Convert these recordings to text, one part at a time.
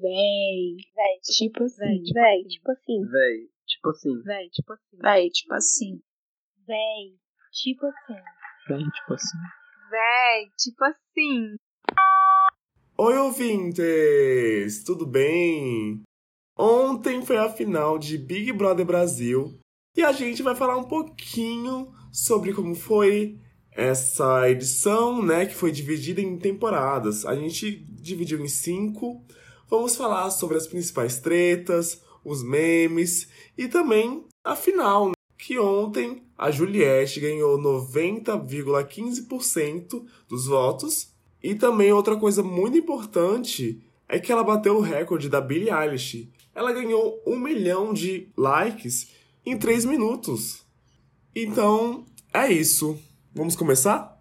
Véi. Véi. Tipo assim. Véi. Tipo assim. Véi, tipo assim. Véi, tipo assim. Véi, tipo assim. Véi. Tipo assim. Véi, tipo assim. Véi, tipo assim. Oi, ouvintes! Tudo bem? Ontem foi a final de Big Brother Brasil e a gente vai falar um pouquinho sobre como foi essa edição, né, que foi dividida em temporadas. A gente dividiu em cinco. Vamos falar sobre as principais tretas, os memes e também a final, né, que ontem a Juliette ganhou 90,15% dos votos. E também outra coisa muito importante é que ela bateu o recorde da Billie Eilish. Ela ganhou um milhão de likes em três minutos. Então, é isso. Vamos começar?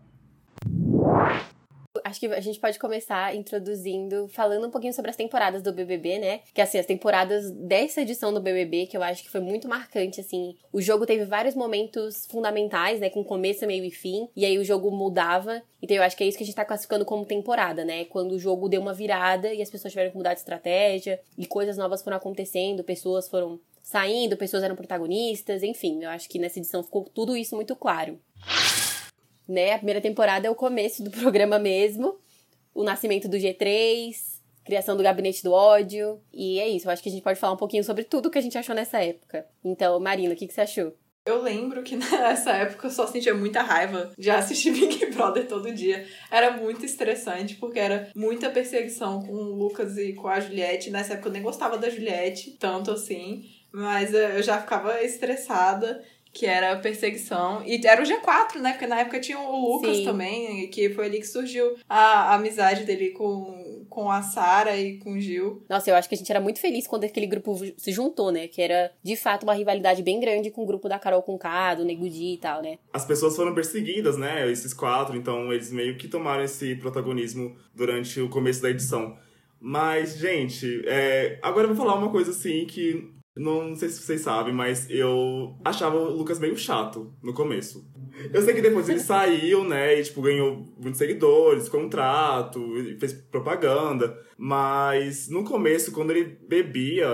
Acho que a gente pode começar introduzindo, falando um pouquinho sobre as temporadas do BBB, né? Que assim, as temporadas dessa edição do BBB, que eu acho que foi muito marcante, assim. O jogo teve vários momentos fundamentais, né? Com começo, meio e fim. E aí o jogo mudava. Então eu acho que é isso que a gente tá classificando como temporada, né? Quando o jogo deu uma virada e as pessoas tiveram que mudar de estratégia e coisas novas foram acontecendo, pessoas foram saindo, pessoas eram protagonistas, enfim. Eu acho que nessa edição ficou tudo isso muito claro né? A primeira temporada é o começo do programa mesmo, o nascimento do G3, criação do gabinete do ódio, e é isso. Eu acho que a gente pode falar um pouquinho sobre tudo que a gente achou nessa época. Então, Marina, o que, que você achou? Eu lembro que nessa época eu só sentia muita raiva de assistir Big Brother todo dia. Era muito estressante, porque era muita perseguição com o Lucas e com a Juliette. Nessa época eu nem gostava da Juliette, tanto assim. Mas eu já ficava estressada que era perseguição. E era o G4, né? Porque na época tinha o Lucas Sim. também, que foi ali que surgiu a, amizade dele com, com a Sara e com o Gil. Nossa, eu acho que a gente era muito feliz quando aquele grupo se juntou, né? Que era, de fato, uma rivalidade bem grande com o grupo da Carol Conká, do Nego Di e tal, né? As pessoas foram perseguidas, né? Esses quatro, então eles meio que tomaram esse protagonismo durante o começo da edição. Mas, gente, é... agora eu vou falar uma coisa assim que não sei se vocês sabem, mas eu achava o Lucas meio chato no começo. Eu sei que depois ele saiu, né, e, tipo, ganhou muitos seguidores, contrato, fez propaganda. Mas no começo, quando ele bebia,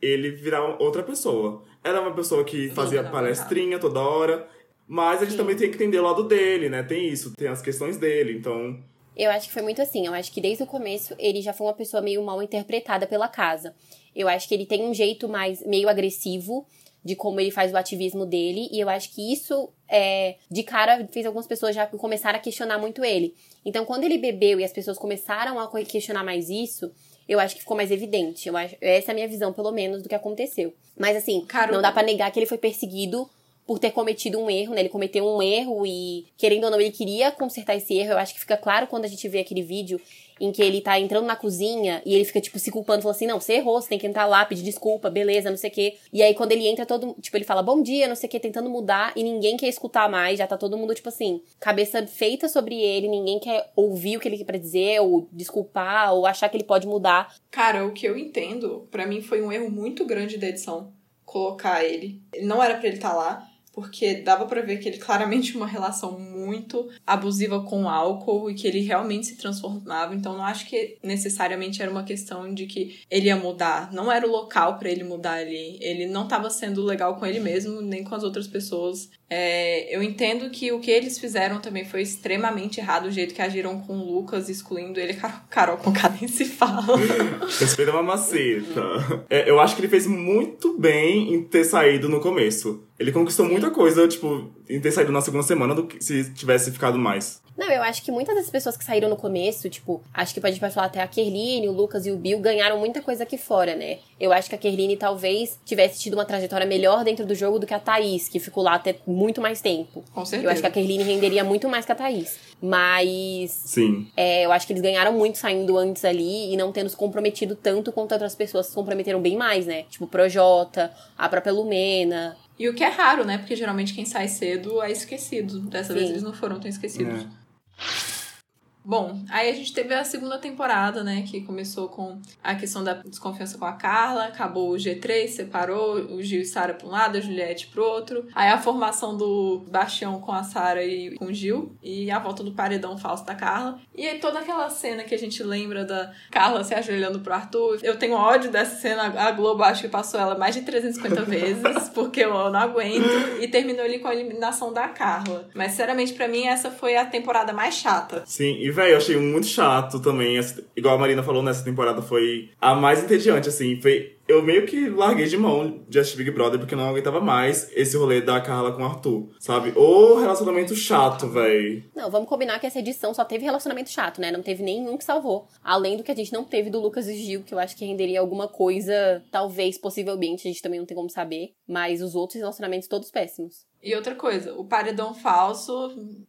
ele virava outra pessoa. Era uma pessoa que fazia palestrinha toda hora. Mas a gente Sim. também tem que entender o lado dele, né? Tem isso, tem as questões dele, então. Eu acho que foi muito assim. Eu acho que desde o começo ele já foi uma pessoa meio mal interpretada pela casa. Eu acho que ele tem um jeito mais meio agressivo de como ele faz o ativismo dele, e eu acho que isso, é, de cara, fez algumas pessoas já começaram a questionar muito ele. Então, quando ele bebeu e as pessoas começaram a questionar mais isso, eu acho que ficou mais evidente. Eu acho, essa é a minha visão, pelo menos, do que aconteceu. Mas, assim, não dá pra negar que ele foi perseguido por ter cometido um erro, né? Ele cometeu um erro e, querendo ou não, ele queria consertar esse erro. Eu acho que fica claro quando a gente vê aquele vídeo em que ele tá entrando na cozinha e ele fica, tipo, se culpando, falando assim, não, você errou, você tem que entrar lá, pedir desculpa, beleza, não sei o quê. E aí, quando ele entra, todo, tipo, ele fala, bom dia, não sei o quê, tentando mudar, e ninguém quer escutar mais, já tá todo mundo, tipo assim, cabeça feita sobre ele, ninguém quer ouvir o que ele quer pra dizer, ou desculpar, ou achar que ele pode mudar. Cara, o que eu entendo, pra mim foi um erro muito grande da edição colocar ele. Não era pra ele estar lá, porque dava pra ver que ele claramente tinha uma relação muito abusiva com o álcool e que ele realmente se transformava. Então não acho que necessariamente era uma questão de que ele ia mudar. Não era o local pra ele mudar ali. Ele não tava sendo legal com ele mesmo, nem com as outras pessoas. É, eu entendo que o que eles fizeram também foi extremamente errado, o jeito que agiram com o Lucas, excluindo ele. Carol, Carol com cada nem se fala. Respeita uma maceta. É, eu acho que ele fez muito bem em ter saído no começo. Ele conquistou muita coisa, tipo, em ter saído na segunda semana do que se tivesse ficado mais. Não, eu acho que muitas das pessoas que saíram no começo, tipo, acho que a gente pode falar até a Kerline, o Lucas e o Bill ganharam muita coisa aqui fora, né? Eu acho que a Kerline talvez tivesse tido uma trajetória melhor dentro do jogo do que a Thaís, que ficou lá até muito mais tempo. Com certeza. Eu acho que a Kerline renderia muito mais que a Thaís. Mas Sim. é, eu acho que eles ganharam muito saindo antes ali e não tendo se comprometido tanto quanto outras pessoas se comprometeram bem mais, né? Tipo, Projota, a própria Lumena. E o que é raro, né? Porque geralmente quem sai cedo é esquecido. Dessa vez Sim. eles não foram tão esquecidos. É. Bom, aí a gente teve a segunda temporada, né? Que começou com a questão da desconfiança com a Carla, acabou o G3, separou o Gil e Sara pra um lado, a Juliette pro outro. Aí a formação do Bastião com a Sara e com o Gil, e a volta do paredão falso da Carla. E aí toda aquela cena que a gente lembra da Carla se ajoelhando pro Arthur. Eu tenho ódio dessa cena, a Globo acho que passou ela mais de 350 vezes, porque eu não aguento. E terminou ali com a eliminação da Carla. Mas, sinceramente, pra mim, essa foi a temporada mais chata. Sim, e velho, eu achei muito chato também. Igual a Marina falou, nessa temporada foi a mais entediante, assim. Foi. Eu meio que larguei de mão de assistir Big Brother porque eu não aguentava mais esse rolê da Carla com o Arthur, sabe? O relacionamento chato, velho. Não, vamos combinar que essa edição só teve relacionamento chato, né? Não teve nenhum que salvou. Além do que a gente não teve do Lucas e Gil, que eu acho que renderia alguma coisa, talvez, possivelmente, a gente também não tem como saber. Mas os outros relacionamentos todos péssimos. E outra coisa, o paredão falso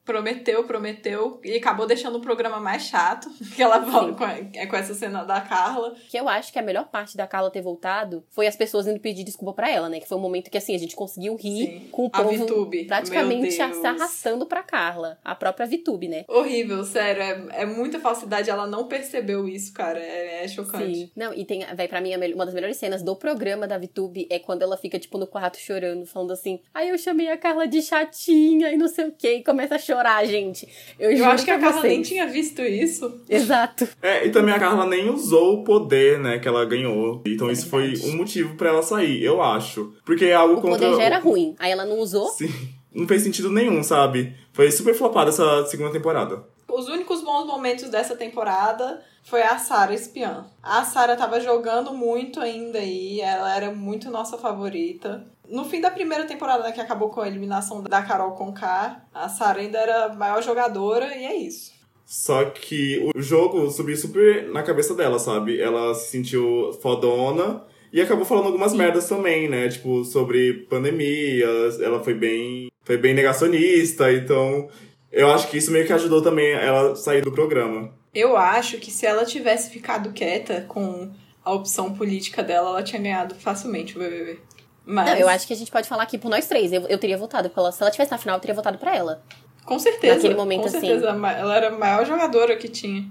prometeu, prometeu e acabou deixando o programa mais chato, que ela volta com, é com essa cena da Carla. Que eu acho que a melhor parte da Carla ter voltado foi as pessoas indo pedir desculpa pra ela, né? Que foi um momento que, assim, a gente conseguiu rir Sim. com o A povo Vitube, praticamente se arrastando pra Carla. A própria Vitube, né? Horrível, sério, é, é muita falsidade, ela não percebeu isso, cara, é, é chocante. Sim. Não, e tem, vai pra mim, a uma das melhores cenas do programa da VTube é quando ela fica, tipo, no quarto chorando, falando assim, aí eu chamei a Carla de chatinha e não sei o que, e começa a chorar, gente. Eu, Eu acho que a pra Carla vocês. nem tinha visto isso. Exato. É, e também a Carla nem usou o poder, né, que ela ganhou. Então É isso foi verdade. um motivo pra ela sair, eu acho. Porque é algo O contra. poder já era ruim. Aí ela não usou. Sim. Não fez sentido nenhum, sabe? Foi super flopada essa segunda temporada. Os únicos bons momentos dessa temporada foi a Sarah espiã. A Sarah tava jogando muito ainda aí, ela era muito nossa favorita. No fim da primeira temporada, né, que acabou com a eliminação da Carol Conká, a Sarah ainda era a maior jogadora e é isso. Só que o jogo subiu super na cabeça dela, sabe? Ela se sentiu fodona e acabou falando algumas merdas também, né? Tipo, sobre pandemia, ela foi bem, foi bem negacionista, então eu acho que isso meio que ajudou também ela a sair do programa. Eu acho que se ela tivesse ficado quieta com a opção política dela, ela tinha ganhado facilmente o BBB. Mas, Não, eu acho que a gente pode falar aqui por nós três. Eu, eu teria votado pra ela. Se ela tivesse na final, eu teria votado pra ela. com certeza, naquele momento, com assim. certeza, ela era a maior jogadora que tinha.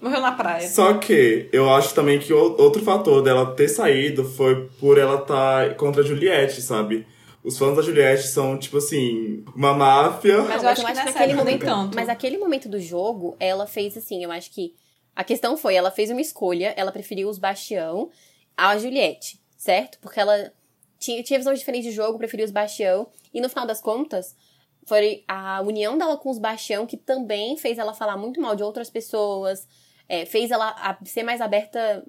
Morreu na praia. Só que eu acho também que outro fator dela ter saído foi por ela estar contra a Juliette, sabe? Os fãs da Juliette são, tipo assim, uma máfia. Mas Não, eu acho que época nem tanto. Mas aquele momento do jogo, ela fez assim, eu acho que. A questão foi, ela fez uma escolha, ela preferiu os Bastião à Juliette, certo? Porque ela tinha, tinha visões diferentes de jogo, preferiu os Bastião. E no final das contas, foi a união dela com os Bastião que também fez ela falar muito mal de outras pessoas, é, fez ela a- ser mais aberta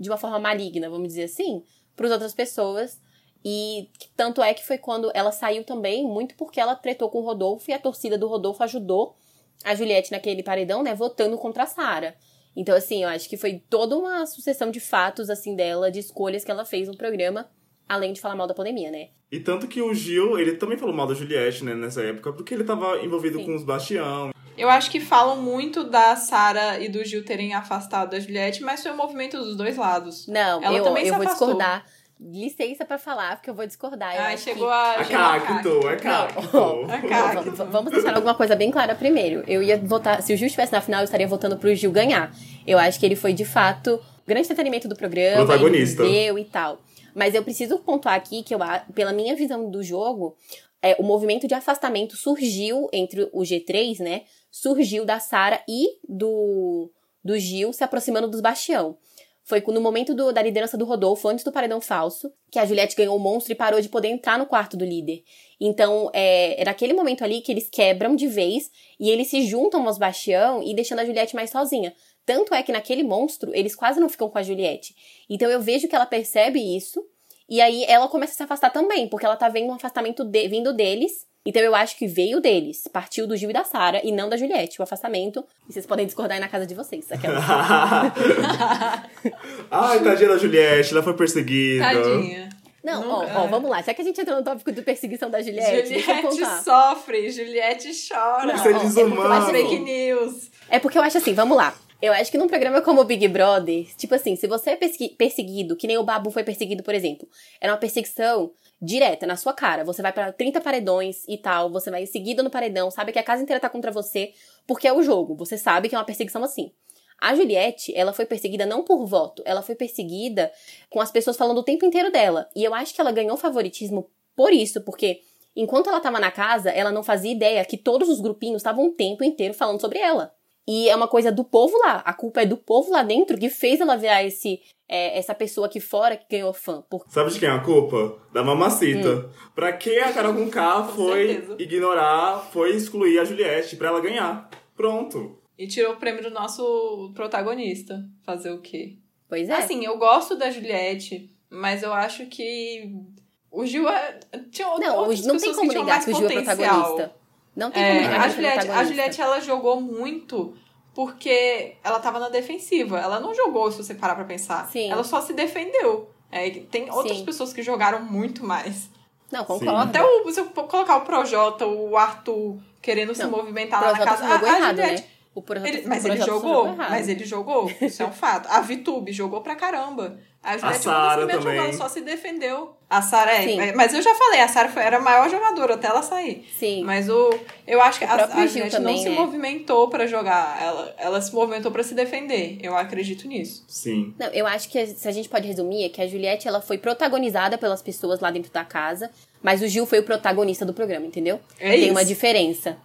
de uma forma maligna, vamos dizer assim, para as outras pessoas. E tanto é que foi quando ela saiu também, muito porque ela tretou com o Rodolfo e a torcida do Rodolfo ajudou a Juliette naquele paredão, né, votando contra a Sara. Então, assim, eu acho que foi toda uma sucessão de fatos, assim, dela, de escolhas que ela fez no programa, além de falar mal da pandemia, né? E tanto que o Gil, ele também falou mal da Juliette, né, nessa época, porque ele tava envolvido Sim. com os Bastião. Eu acho que falam muito da Sara e do Gil terem afastado da Juliette, mas foi um movimento dos dois lados. Não, Ela eu, também eu se vou afastou. discordar. Licença pra falar, porque eu vou discordar. Eu Ai, chegou que... a. A chegou a cacto, é Cacto. cacto. A Não, Cacto. v- vamos deixar alguma coisa bem clara primeiro. Eu ia votar. Se o Gil estivesse na final, eu estaria votando pro Gil ganhar. Eu acho que ele foi, de fato, grande entretenimento do programa. Protagonista. Ele viveu e tal. Mas eu preciso pontuar aqui que, eu, pela minha visão do jogo, é, o movimento de afastamento surgiu entre o G3, né? Surgiu da Sara e do, do Gil se aproximando dos Bastião. Foi no momento do- da liderança do Rodolfo, antes do paredão falso, que a Juliette ganhou o monstro e parou de poder entrar no quarto do líder. Então, é, era aquele momento ali que eles quebram de vez e eles se juntam aos Bastião e deixando a Juliette mais sozinha. Tanto é que naquele monstro, eles quase não ficam com a Juliette. Então eu vejo que ela percebe isso, e aí ela começa a se afastar também, porque ela tá vendo um afastamento de- vindo deles. Então eu acho que veio deles, partiu do Gil e da Sara, e não da Juliette, o afastamento. E vocês podem discordar aí na casa de vocês. Aquela. Ai, tadinha da Juliette, ela foi perseguida. Tadinha. Não, ó, Nunca- ó, vamos lá. Já que a gente entrou no tópico de perseguição da Juliette, Juliette sofre, Juliette chora. Isso é ó, é desumano. acho Fake news. É porque eu acho assim, vamos lá. Eu acho que num programa como o Big Brother, tipo assim, se você é persegui- perseguido, que nem o Babu foi perseguido, por exemplo, era uma perseguição direta, na sua cara. Você vai pra 30 paredões e tal, você vai seguido no paredão, sabe que a casa inteira tá contra você, porque é o jogo. Você sabe que é uma perseguição assim. A Juliette, ela foi perseguida não por voto, ela foi perseguida com as pessoas falando o tempo inteiro dela. E eu acho que ela ganhou favoritismo por isso, porque enquanto ela tava na casa, ela não fazia ideia que todos os grupinhos estavam o tempo inteiro falando sobre ela. E é uma coisa do povo lá. A culpa é do povo lá dentro que fez ela virar esse, é, essa pessoa aqui fora que ganhou fã. Por... Sabe de quem é a culpa? Da mamacita. Pra que a Carol com K foi ignorar, foi excluir a Juliette pra ela ganhar? Pronto. E tirou o prêmio do nosso protagonista. Fazer o quê? Pois é. Assim, eu gosto da Juliette, mas eu acho que o Gil é... tinha não, não tem pessoas como que tinham negar mais que o Gil é potencial. protagonista. Não tem como É, a é Juliette, a. Juliette, ela jogou muito porque ela tava na defensiva. Ela não jogou, se você parar pra pensar. Sim. Ela só se defendeu. É, tem outras Sim. pessoas que jogaram muito mais. Não, concordo. Até o, se eu colocar o Projota, o Arthur querendo se Não, movimentar O lá na casa. a, a errado, Juliette, né? O Projota, ele- o mas ele Projota jogou, jogou mas ele jogou, isso é um fato. A Vitube jogou pra caramba. A Juliette primeiras também. jogadas, só se defendeu. A Sara é, Sim. é, mas eu já falei, a Sara era a maior jogadora até ela sair. Sim. Mas o eu acho que O a, a Juliette não se né? movimentou pra jogar, ela, ela se movimentou pra se defender. Eu acredito nisso. Sim. Não, eu acho que se a gente pode resumir é que a Juliette ela foi protagonizada pelas pessoas lá dentro da casa, mas o Gil foi o protagonista do programa, entendeu? É Tem isso. uma diferença.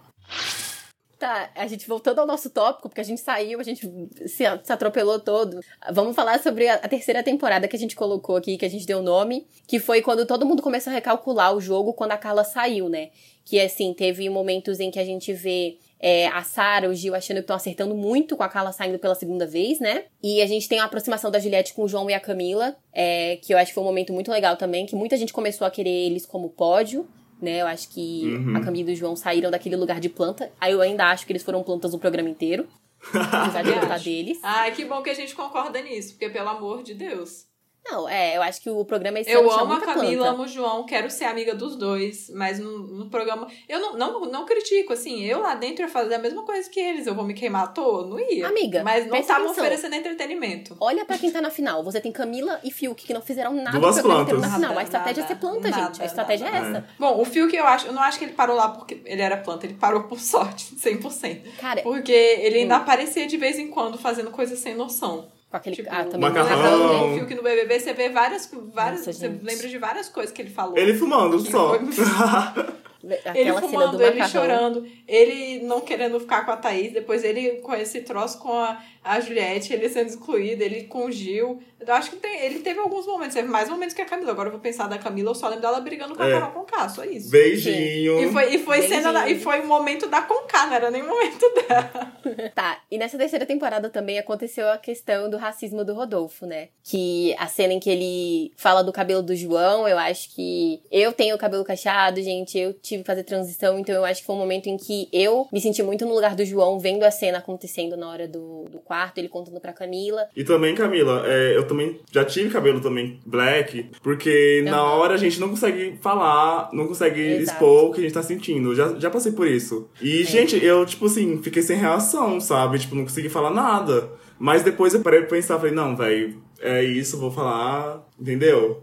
Tá, a gente voltando ao nosso tópico, porque a gente saiu, a gente se, atropelou todo. Vamos falar sobre a, terceira temporada que a gente colocou aqui, que a gente deu nome, que foi quando todo mundo começou a recalcular o jogo quando a Carla saiu, né? Que assim, teve momentos em que a gente vê é, a Sarah, o Gil achando que estão acertando muito com a Carla saindo pela segunda vez, né? E a gente tem a aproximação da Juliette com o João e a Camila, é, que eu acho que foi um momento muito legal também, que muita gente começou a querer eles como pódio. Né, eu acho que Uhum. a Camila e o João saíram daquele lugar de planta. Aí eu ainda acho que eles foram plantas no programa inteiro. Apesar de deles. Ai, que bom que a gente concorda nisso, porque pelo amor de Deus. Não, é, eu acho que o programa esse Eu amo a Camila, amo o João, quero ser amiga dos dois, mas no, no programa. Eu não, não, não critico, assim, eu lá dentro ia fazer a mesma coisa que eles, eu vou me queimar à toa? Não ia. Amiga, Mas não estavam oferecendo entretenimento. Olha pra quem tá na final. Você tem Camila e Fiuk que não fizeram nada Duas inteiro plantas. na final. Nada, a estratégia é ser nada, planta, nada, gente. A estratégia é nada. essa. Bom, o Fiuk eu acho, eu não acho que ele parou lá porque ele era planta, ele parou por sorte, 100%. Cara, Porque ele ainda Hum. aparecia de vez em quando fazendo coisas sem noção. Com aquele. Tipo, ah, também macarrão. não O lembro. Fiuk no BBB, você vê várias, várias Nossa, você gente. lembra de várias coisas que ele falou. Ele fumando Ele só. ele fumando, ele macarrão. chorando, ele não querendo ficar com a Thaís, depois ele com esse troço com a, a Juliette, ele sendo excluído, ele com o Gil. Eu acho que tem, ele teve alguns momentos, teve mais momentos que a Camila. Agora eu vou pensar da Camila, eu só lembro dela brigando com a É. Carol Conká, só isso. Beijinho. E foi, e foi Beijinho. cena da, e foi o momento da Conká, não era nem o momento dela. Tá, e nessa terceira temporada também aconteceu a questão do racismo do Rodolfo, né? Que a cena em que ele fala do cabelo do João, eu acho que eu tenho o cabelo cacheado, gente, eu tive que fazer transição, então eu acho que foi um momento em que eu me senti muito no lugar do João, vendo a cena acontecendo na hora do, do quarto, ele contando pra Camila. E também, Camila, é, eu também já tive cabelo também black, porque na Aham. hora a gente não consegue falar, não consegue Exato. expor o que a gente tá sentindo. Já, já passei por isso. E, gente, eu, tipo assim, fiquei sem reação, sabe? Tipo, não consegui falar nada. Mas depois eu parei pra pensar, falei, não, velho, é isso, vou falar, entendeu?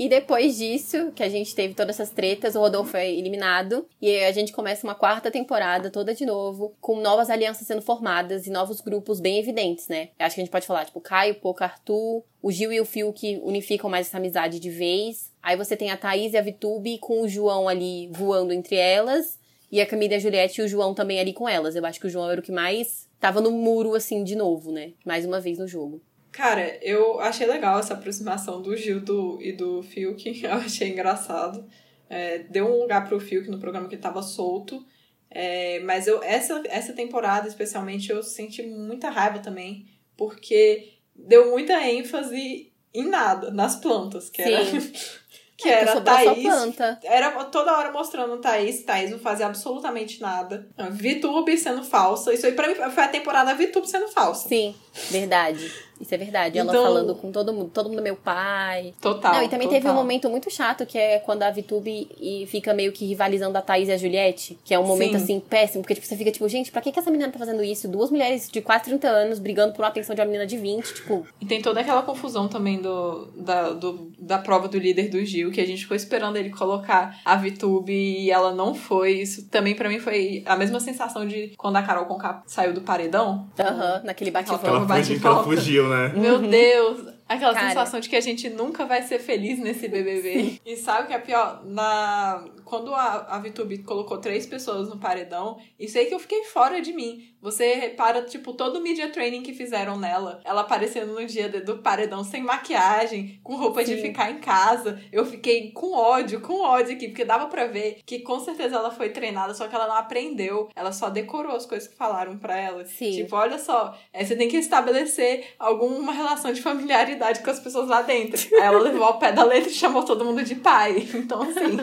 E depois disso, que a gente teve todas essas tretas, o Rodolfo é eliminado. E a gente começa uma quarta temporada toda de novo, com novas alianças sendo formadas e novos grupos bem evidentes, né? Acho que a gente pode falar, tipo, Caio, Poca, Arthur, o Gil e o Fio que unificam mais essa amizade de vez. Aí você tem a Thaís e a Vitube com o João ali voando entre elas. E a Camila e a Juliette e o João também ali com elas. Eu acho que o João era o que mais tava no muro, assim, de novo, né? Mais uma vez no jogo. Cara, eu achei legal essa aproximação do Gil do, e do Fiuk. Eu achei engraçado. É, deu um lugar pro Fiuk no programa que tava solto. É, mas eu essa, essa temporada, especialmente, eu senti muita raiva também. Porque deu muita ênfase em nada, nas plantas. Que era, que É, era Thaís. planta. Era toda hora mostrando Thaís. Thaís não fazia absolutamente nada. Vitube sendo falsa. Isso aí pra mim foi a temporada Vitube sendo falsa. Sim, verdade. Isso é verdade. Ela Então- falando com todo mundo, todo mundo é meu pai. Total. Não, e também total. teve um momento muito chato, que é quando a VTube e fica meio que rivalizando a Thaís e a Juliette, que é um momento, Sim. assim, péssimo, porque, tipo, você fica, tipo, gente, pra que, que essa menina tá fazendo isso? Duas mulheres de quase 30 anos brigando por uma atenção de uma menina de 20, tipo, E tem toda aquela confusão também do, da, do, da prova do líder do Gil, que a gente ficou esperando ele colocar a VTube e ela não foi. Isso também pra mim foi a mesma sensação de quando a Carol Conká saiu do paredão. aham, naquele bate Aquela Que ela, Bate fugiu, ela volta. fugiu, né? Meu Deus! Aquela Cara. sensação de que a gente nunca vai ser feliz nesse BBB. E sabe o que é pior? Na... Quando a, a VTube colocou três pessoas no paredão, isso aí que eu fiquei fora de mim. Você repara, tipo, todo o media training que fizeram nela. Ela aparecendo no dia de- do paredão sem maquiagem, com roupa de Sim. ficar em casa. Eu fiquei com ódio, com ódio aqui, porque dava pra ver que com certeza ela foi treinada, só que ela não aprendeu. Ela só decorou as coisas que falaram pra ela. Sim. Tipo, olha só, é, você tem que estabelecer alguma relação de familiaridade com as pessoas lá dentro. Aí ela levou ao pé da letra e chamou todo mundo de pai. Então, assim.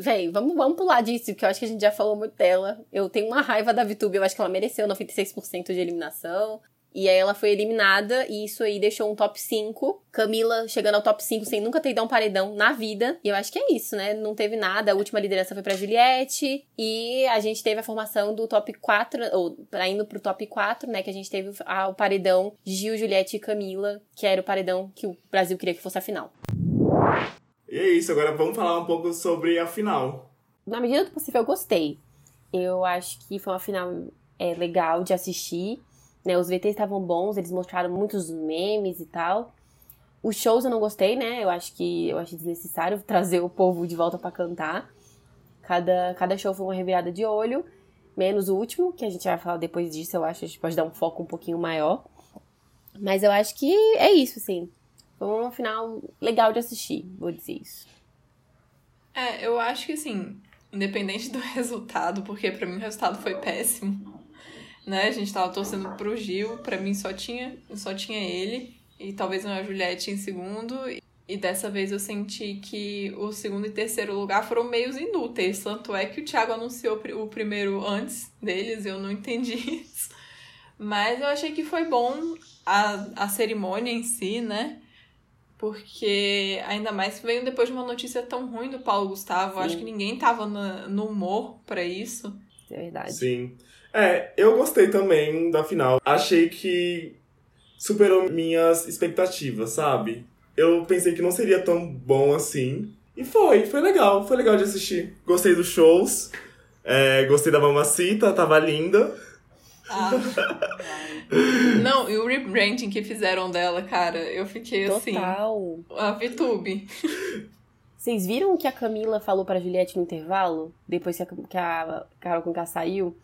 Véi, vamos, vamos pular disso, porque eu acho que a gente já falou muito dela. Eu tenho uma raiva da VTube, eu acho que ela mereceu 96% de eliminação. E aí ela foi eliminada, e isso aí deixou um top 5. Camila chegando ao top 5 sem nunca ter a um paredão na vida. E eu acho que é isso, né? Não teve nada. A última liderança foi pra Juliette. E a gente teve a formação do top 4, ou pra indo pro top 4, né? Que a gente teve o paredão Gil, Juliette e Camila, que era o paredão que o Brasil queria que fosse a final. E é isso, agora vamos falar um pouco sobre a final. na medida do possível, eu gostei. Eu acho que foi uma final é, legal de assistir. Né? Os VTs estavam bons, eles mostraram muitos memes e tal. Os shows eu não gostei, né? Eu acho que eu achei desnecessário trazer o povo de volta pra cantar. Cada, cada show foi uma revirada de olho. Menos o último, que a gente vai falar depois disso, eu acho. A gente pode dar um foco um pouquinho maior. Mas eu acho que é isso, assim. Foi uma final legal de assistir, vou dizer isso. É, eu acho que assim, independente do resultado, porque pra mim o resultado foi péssimo. Né? A gente tava torcendo pro Gil, pra mim só tinha, só tinha ele. E talvez uma Juliette em segundo. E dessa vez eu senti que o segundo e terceiro lugar foram meios inúteis. Tanto é que o Thiago anunciou o primeiro antes deles, eu não entendi isso. Mas eu achei que foi bom a, a cerimônia em si, né? Porque ainda mais veio depois de uma notícia tão ruim do Paulo Gustavo. Sim. Acho que ninguém tava na- no humor pra isso. É verdade. Sim. É, eu gostei também da final. Achei que superou minhas expectativas, sabe? Eu pensei que não seria tão bom assim. E foi, foi legal, foi legal de assistir. Gostei dos shows, é, gostei da mamacita, tava linda. Ah. Não, e o rebranding que fizeram dela, cara, eu fiquei assim. Total. A VTube. Vocês viram o que a Camila falou pra Juliette no intervalo? Depois que a, que a Carol Conká saiu?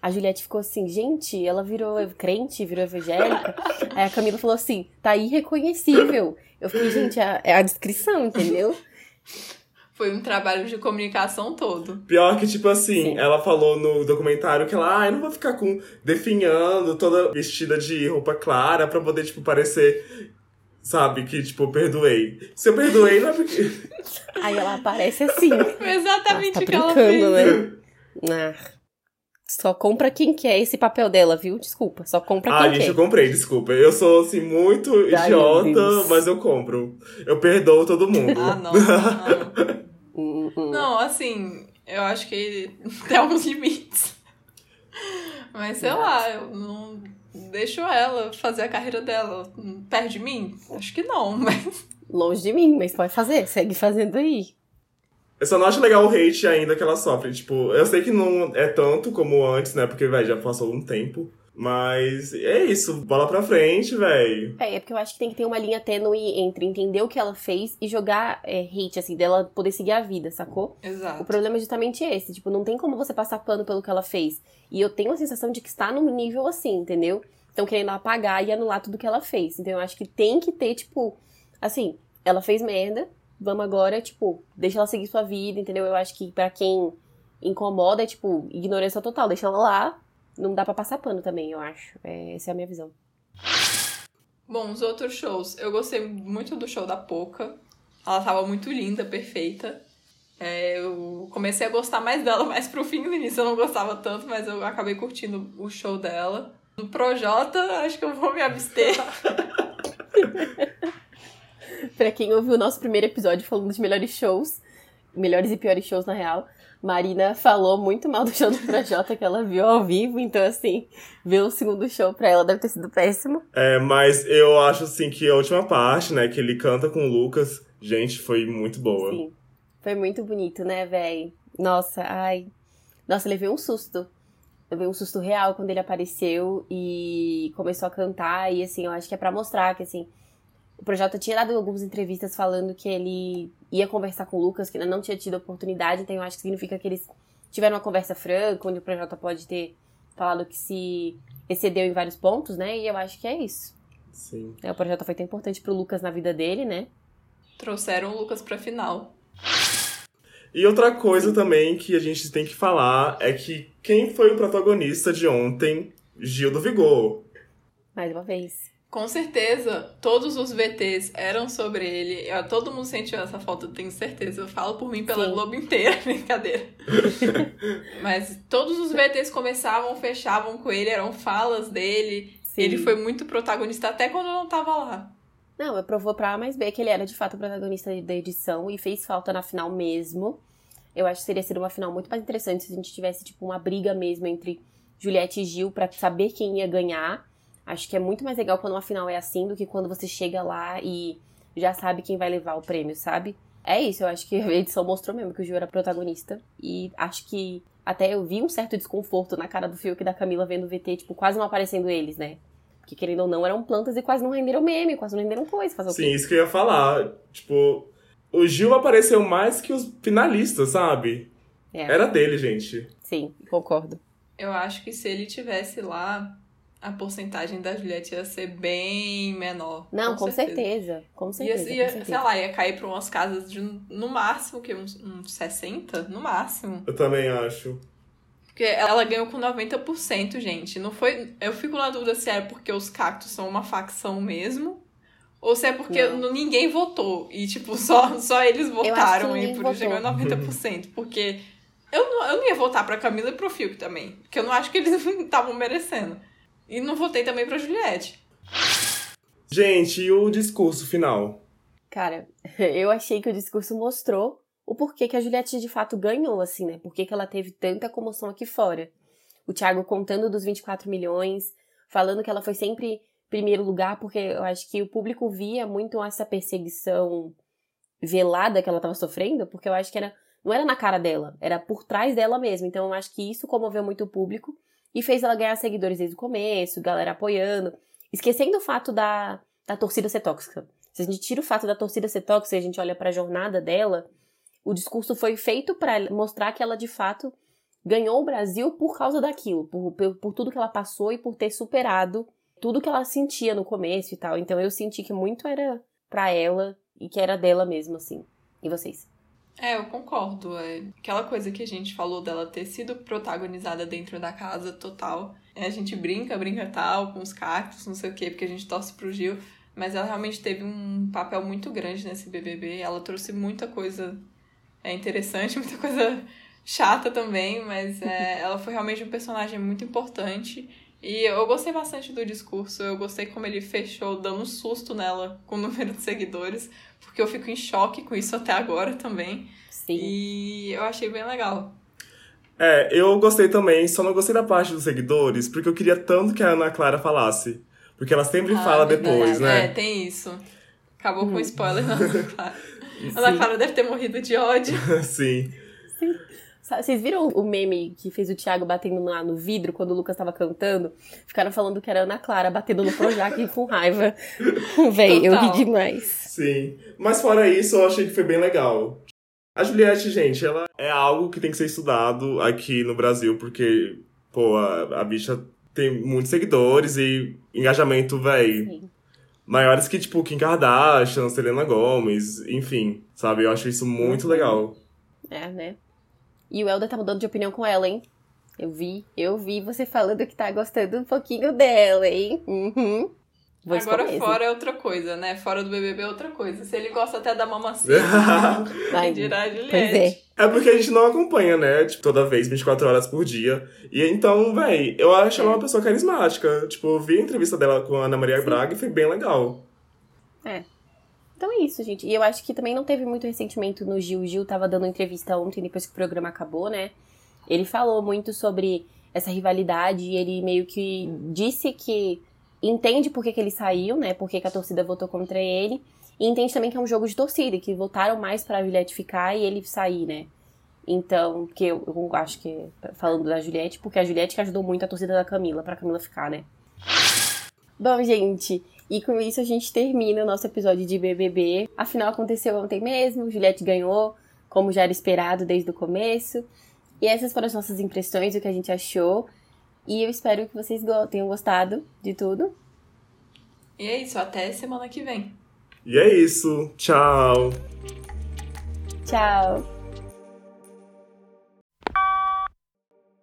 A Juliette ficou assim, gente, ela virou crente, virou evangélica. Aí a Camila falou assim, tá irreconhecível. Eu fiquei, gente, é a, é a descrição, entendeu? Foi um trabalho de comunicação todo. Pior que, tipo assim, Sim. ela falou no documentário que ela, ah, eu não vou ficar com definhando, toda vestida de roupa clara pra poder, tipo, parecer, sabe, que, tipo, eu perdoei. Se eu perdoei, não é porque. Aí ela aparece assim. Exatamente Nossa, o tá que ela fez. brincando, né? Ah, só compra quem quer esse papel dela, viu? Desculpa, só compra Ah, quem gente, quer. eu comprei, desculpa. Eu sou, assim, muito Ai, idiota, mas eu compro. Eu perdoo todo mundo. Ah, não, não. Hum, hum. Não, assim, eu acho que tem alguns limites. Mas sei lá, eu não deixo ela fazer a carreira dela. Perto de mim? Acho que não, mas. Longe de mim, mas pode fazer, segue fazendo aí. Eu só não acho legal o hate ainda que ela sofre. Tipo, eu sei que não é tanto como antes, né? Porque, velho, já passou um tempo. Mas é isso, bola pra frente, velho. É, é porque eu acho que tem que ter uma linha tênue entre entender o que ela fez e jogar é, hate, assim, dela poder seguir a vida, sacou? O Exato. problema é justamente esse, tipo, não tem como você passar pano pelo que ela fez. E eu tenho a sensação de que está num nível assim, entendeu? Estão querendo apagar e anular tudo que ela fez. Então eu acho que tem que ter, tipo, assim, ela fez merda, vamos agora, tipo, deixa ela seguir sua vida, entendeu? Eu acho que pra quem incomoda é, tipo, ignorância total, deixa ela lá. Não dá pra passar pano também, eu acho. É, essa é a minha visão. Bom, os outros shows. Eu gostei muito do show da Poca. Ela tava muito linda, perfeita. É, eu comecei a gostar mais dela mais pro fim do início. Eu não gostava tanto, mas eu acabei curtindo o show dela. No Projota, acho que eu vou me abster. pra quem ouviu o nosso primeiro episódio falando de melhores shows, melhores e piores shows na real, Marina falou muito mal do show do Projota que ela viu ao vivo, então assim, ver o segundo show pra ela deve ter sido péssimo. É, mas eu acho assim que a última parte, né, que ele canta com o Lucas, gente, foi muito boa. Sim. Foi muito bonito, né, véi? Nossa, ai. Nossa, levei um susto. Levei um susto real quando ele apareceu e começou a cantar. E assim, eu acho que é pra mostrar que assim. O Projota tinha dado algumas entrevistas falando que ele ia conversar com o Lucas, que ainda não tinha tido oportunidade, então eu acho que significa que eles tiveram uma conversa franca, onde o Projota pode ter falado que se excedeu em vários pontos, né? E eu acho que é isso. Sim. É, o Projota foi tão importante pro Lucas na vida dele, né? Trouxeram o Lucas pra final. E outra coisa também que a gente tem que falar é que quem foi o protagonista de ontem, Gil do Vigor. Mais uma vez. Com certeza, todos os VTs eram sobre ele. Eu- todo mundo sentiu essa falta, eu tenho certeza. Eu falo por mim pela Sim. Globo inteira, brincadeira. Mas todos os VTs começavam, fechavam com ele, eram falas dele. Sim. Ele foi muito protagonista até quando eu não tava lá. Não, eu provou pra A mais B que ele era de fato o protagonista da edição e fez falta na final mesmo. Eu acho que teria sido uma final muito mais interessante se a gente tivesse, tipo, uma briga mesmo entre Juliette e Gil pra saber quem ia ganhar. Acho que é muito mais legal quando uma final é assim do que quando você chega lá e já sabe quem vai levar o prêmio, sabe? É isso, eu acho que a edição mostrou mesmo que o Gil era protagonista. E acho que até eu vi um certo desconforto na cara do Fiuk e da Camila vendo o VT, tipo, quase não aparecendo eles, né? Porque querendo ou não, eram plantas e quase não renderam meme, quase não renderam coisa. Fazer o Sim, isso que eu ia falar. Tipo, o Gil apareceu mais que os finalistas, sabe? É, Era dele, gente. Sim, concordo. Eu acho que se ele tivesse lá, a porcentagem da Juliette ia ser bem menor. Não, com, certeza. Com Ia, certeza. ia, com sei certeza. lá, ia cair pra umas casas de no máximo, que uns, uns 60? No máximo. Eu também acho. Porque ela ganhou com 90%, gente. Não foi. Eu fico na dúvida se é porque os cactos são uma facção mesmo. Ou se é porque Não. ninguém votou. E, tipo, só, só eles votaram e por isso chegou em votou. 90%. Porque eu não, eu não ia votar pra Camila e pro Fiuk também. Porque eu não acho que eles estavam merecendo. E não votei também pra Juliette. Gente, e o discurso final? Cara, eu achei que o discurso mostrou o porquê que a Juliette de fato ganhou, assim, né? Por que ela teve tanta comoção aqui fora. O Thiago contando dos 24 milhões, falando que ela foi sempre primeiro lugar, porque eu acho que o público via muito essa perseguição velada que ela tava sofrendo, porque eu acho que era não era na cara dela, era por trás dela mesmo. Então eu acho que isso comoveu muito o público e fez ela ganhar seguidores desde o começo, galera apoiando, esquecendo o fato da, da torcida ser tóxica. Se a gente tira o fato da torcida ser tóxica e a gente olha pra jornada dela, o discurso foi feito pra mostrar que ela de fato ganhou o Brasil por causa daquilo, por, por, por tudo que ela passou e por ter superado tudo que ela sentia no começo e tal. Então eu senti que muito era pra ela e que era dela mesmo, assim. E vocês? É, eu concordo. É aquela coisa que a gente falou dela ter sido protagonizada dentro da casa total. É, a gente brinca, brinca tal, com os cactos, não sei o quê, porque a gente torce pro Gil. Mas ela realmente teve um papel muito grande nesse BBB. Ela trouxe muita coisa é, interessante, muita coisa chata também, mas é, ela foi realmente um personagem muito importante. E eu gostei bastante do discurso, eu gostei como ele fechou, dando um susto nela com o número de seguidores, porque eu fico em choque com isso até agora também. Sim. E eu achei bem legal. É, eu gostei também, só não gostei da parte dos seguidores, porque eu queria tanto que a Ana Clara falasse. Porque ela sempre Ah, fala depois, É, né? tem isso. Acabou com Hum. spoiler da Ana Clara. Ana Clara deve ter morrido de ódio. Sim. Sa- Vocês viram o meme que fez o Thiago batendo lá no vidro quando o Lucas tava cantando? Ficaram falando que era a Ana Clara batendo no Projac com raiva. Véi, eu ri demais. Sim. Mas fora isso, eu achei que foi bem legal. A Juliette, gente, ela é algo que tem que ser estudado aqui no Brasil, porque, pô, a, a bicha tem muitos seguidores e engajamento, véi, Sim. maiores que, tipo, Kim Kardashian, Selena Gomez, enfim, sabe? Eu acho isso muito legal. É, né? E o Helder tá mudando de opinião com ela, hein? Eu vi, eu vi você falando que tá gostando um pouquinho dela, hein? Uhum. Vou Agora fora é outra coisa, né? Fora do BBB é outra coisa. Se ele gosta até da mamacita, Ai, quem dirá a pois é. Juliette. É porque a gente não acompanha, né? Tipo, toda vez, 24 horas por dia. E então, véi, eu acho ela uma pessoa carismática. Tipo, eu vi a entrevista dela com a Ana Maria Braga e foi bem legal. Então é isso, gente. E eu acho que também não teve muito ressentimento no Gil. O Gil tava dando entrevista ontem, depois que o programa acabou, né? Ele falou muito sobre essa rivalidade e ele meio que disse que entende por que, que ele saiu, né? Por que, que a torcida votou contra ele. E entende também que é um jogo de torcida, que votaram mais pra Juliette ficar e ele sair, né? Então, porque eu, eu acho que, falando da Juliette, porque a Juliette que ajudou muito a torcida da Camila, pra Camila ficar, né? Bom, gente, e com isso a gente termina o nosso episódio de BBB. Afinal, aconteceu ontem mesmo, Juliette ganhou, como já era esperado desde o começo. E essas foram as nossas impressões, o que a gente achou. E eu espero que vocês tenham gostado de tudo. E é isso, até semana que vem. E é isso. Tchau. Tchau!